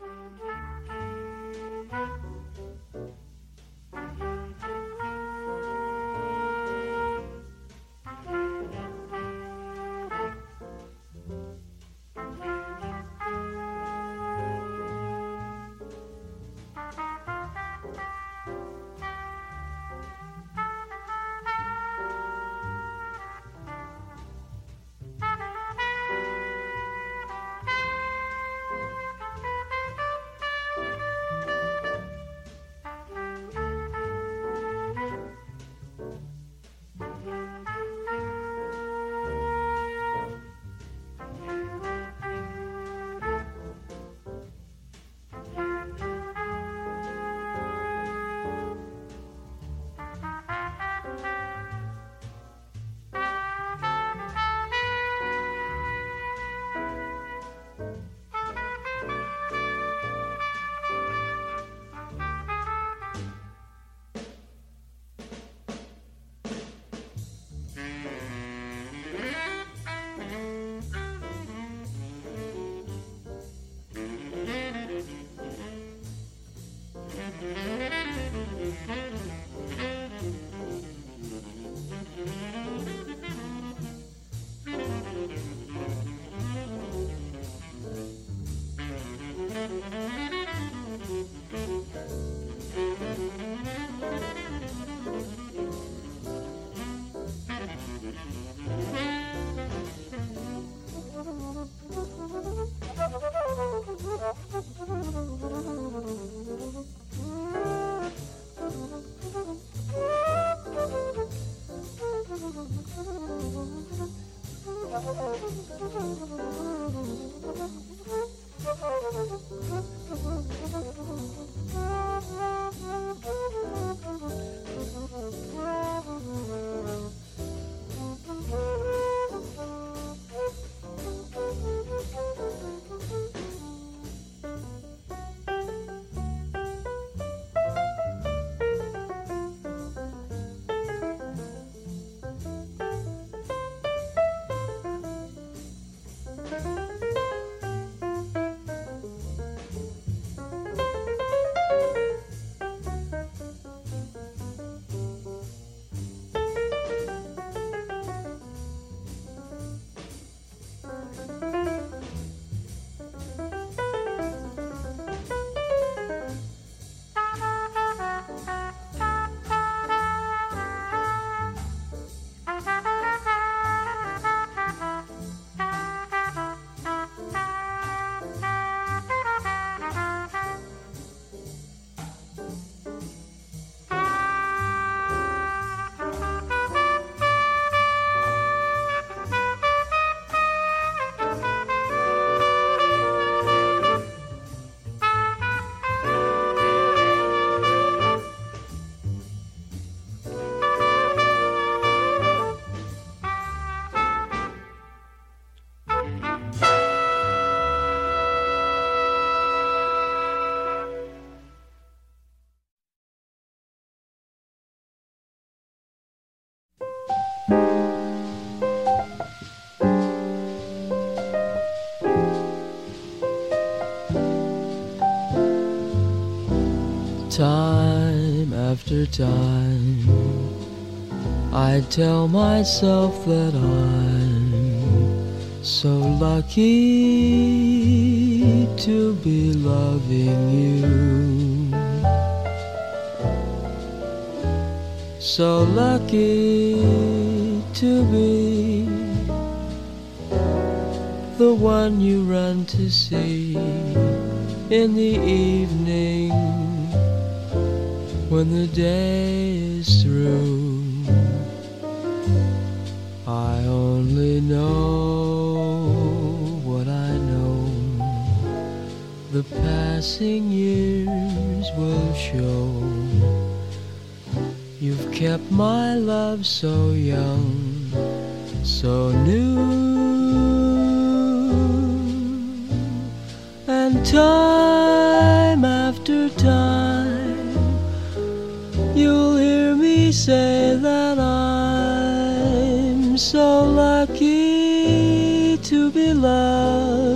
Time time, I tell myself that I'm so lucky to be loving you. So lucky to be the one you run to see in the evening when the day is through. I only know what I know. The passing years will show. You've kept my love so young, so new. And time after time say that I'm so lucky to be loving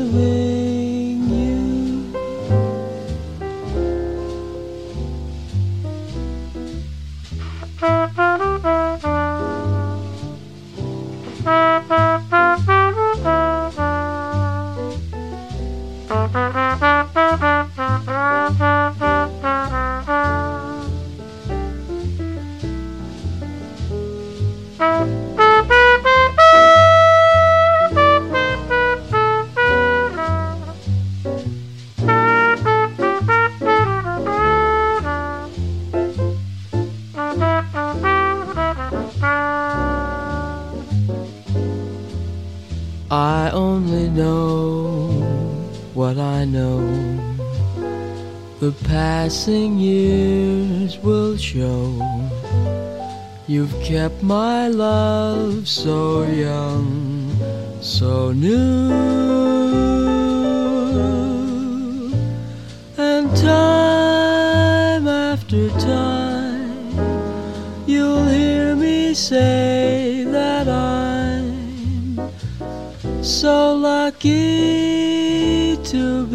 my love so young, so new. And time after time, you'll hear me say that I'm so lucky to be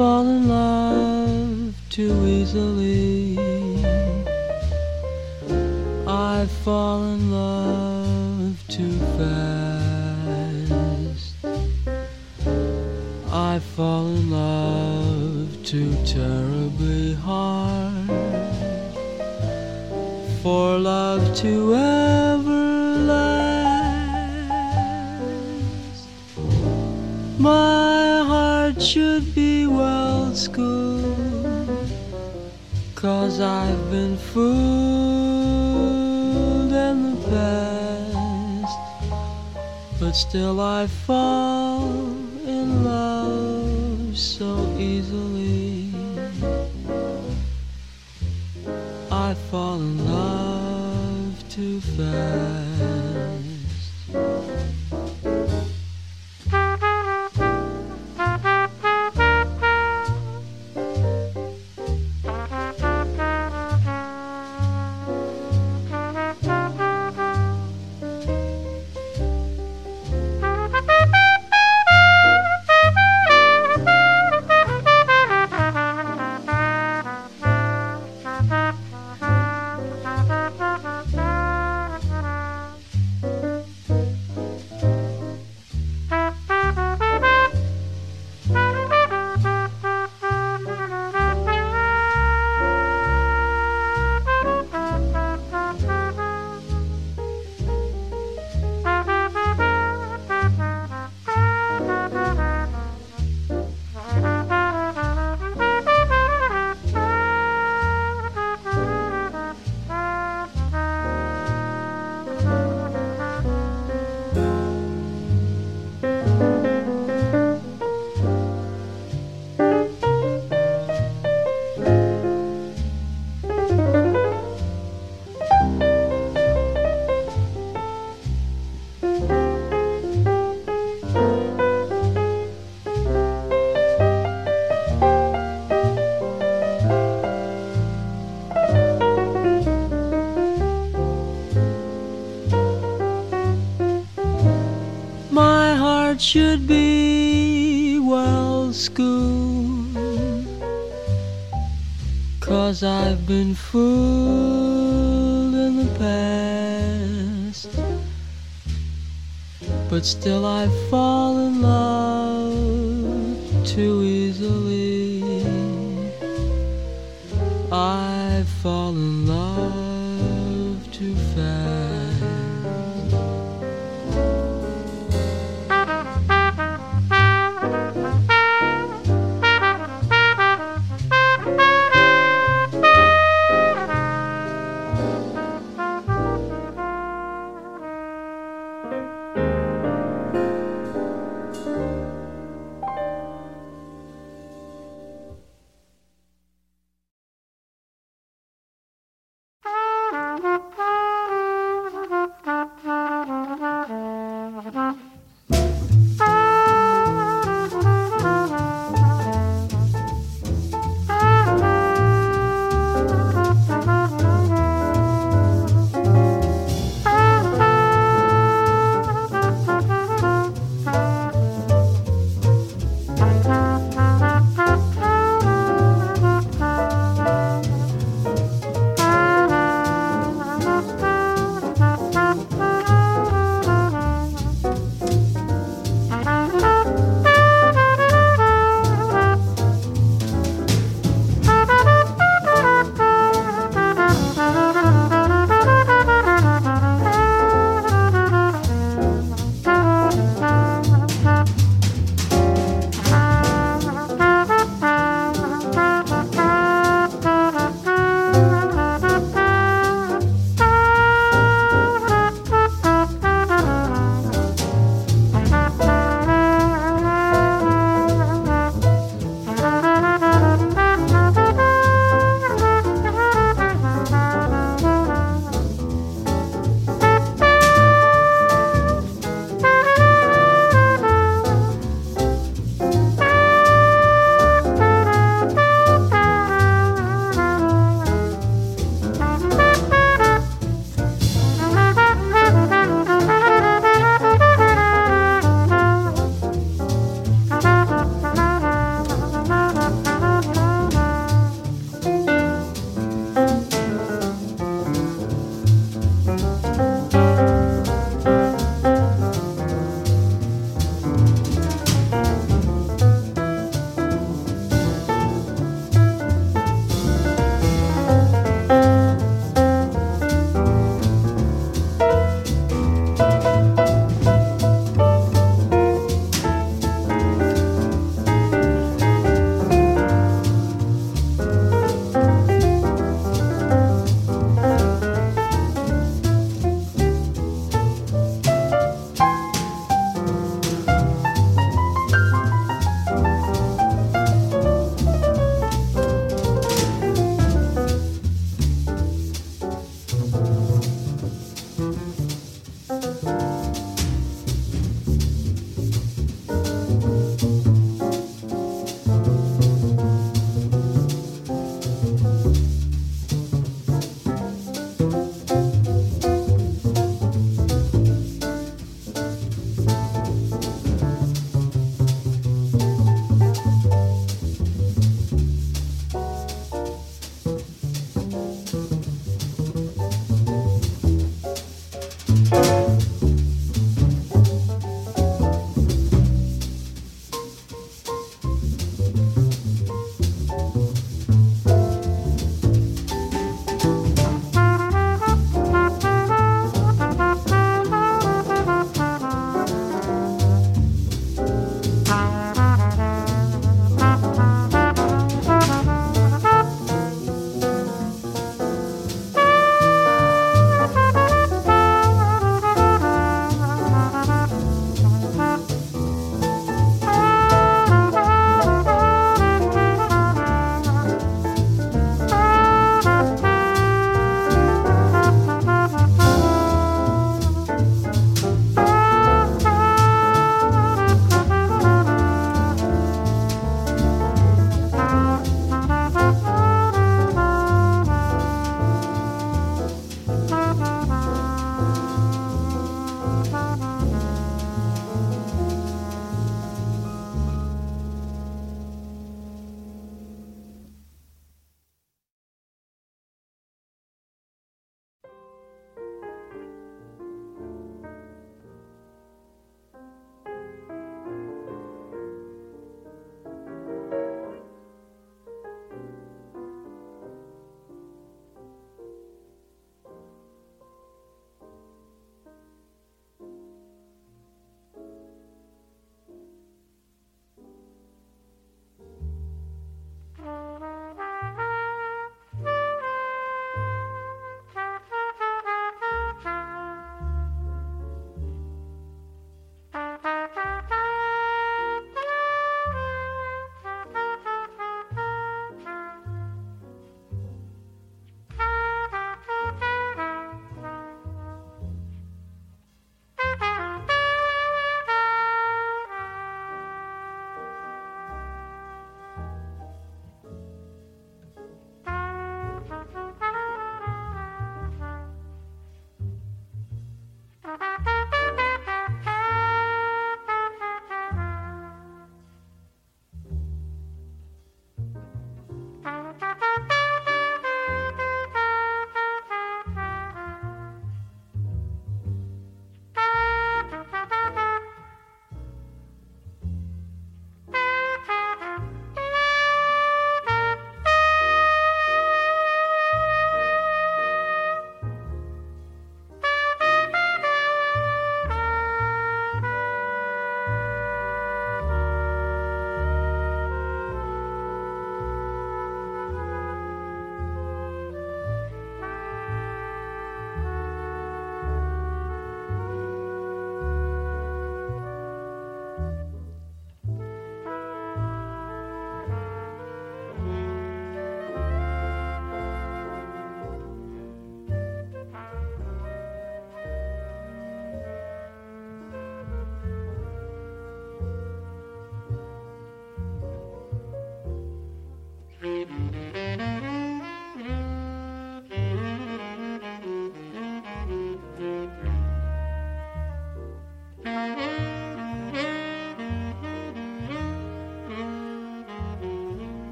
fall in love too easily. I fall in love too fast. I fall in love too terribly hard for love to ever Heart should be well schooled, cause I've been fooled in the past, but still I fall in love so easily. I fall in love too fast. Should be well schooled. Cause I've been fooled in the past. But still I fall in love too easily.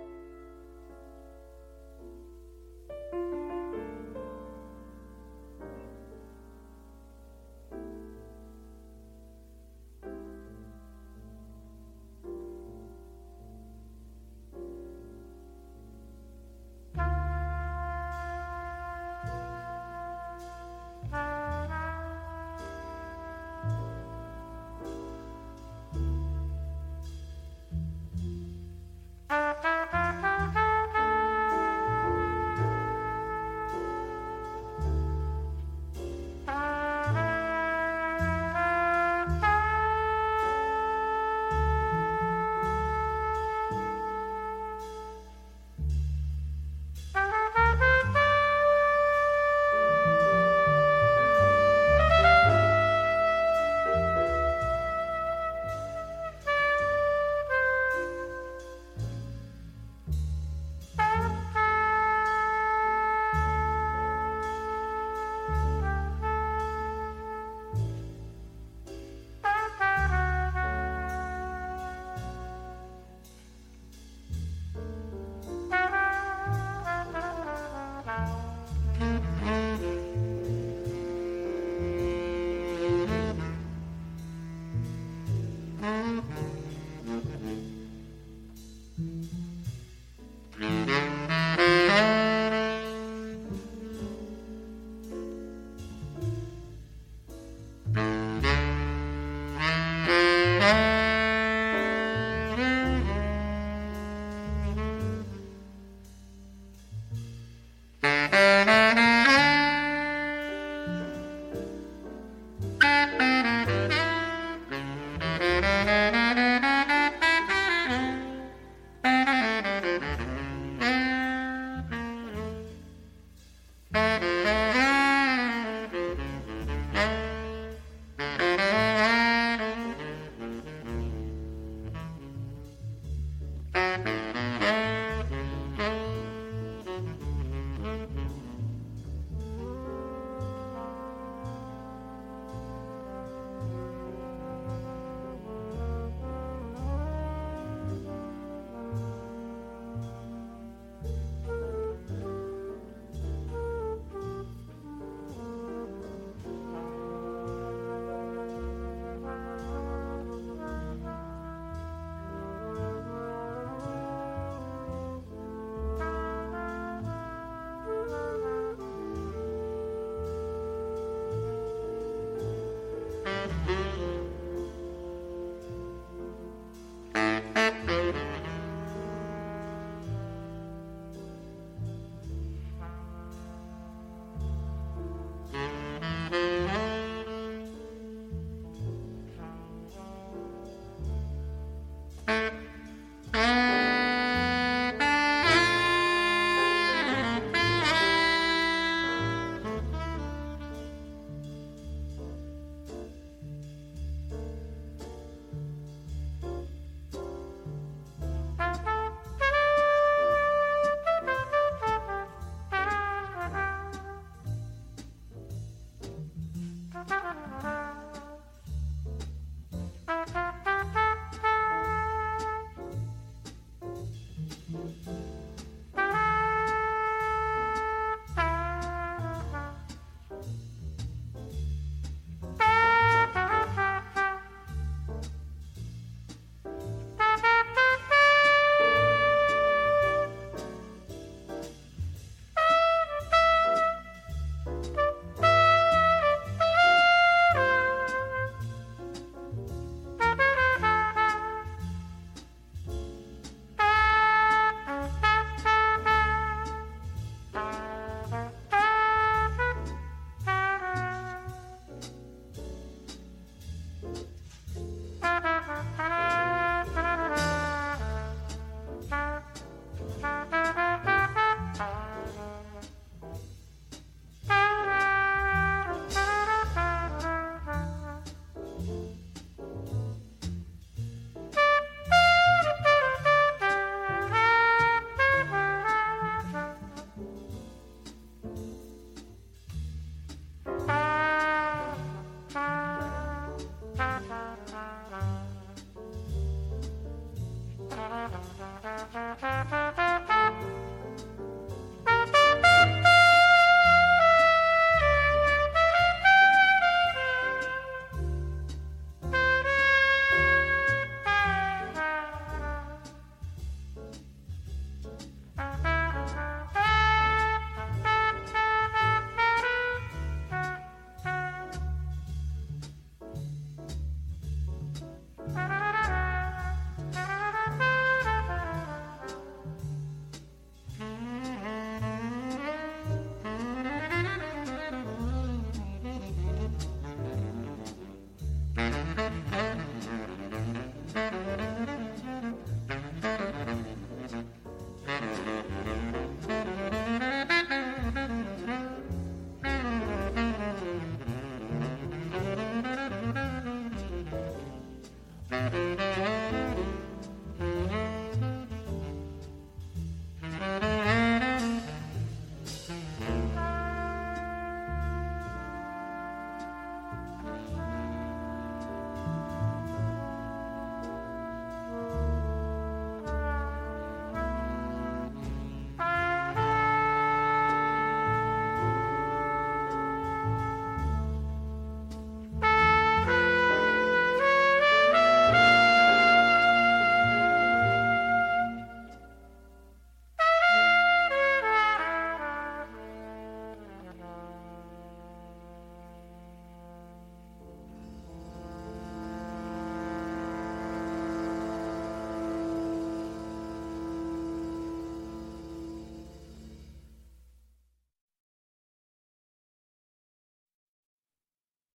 Thank you.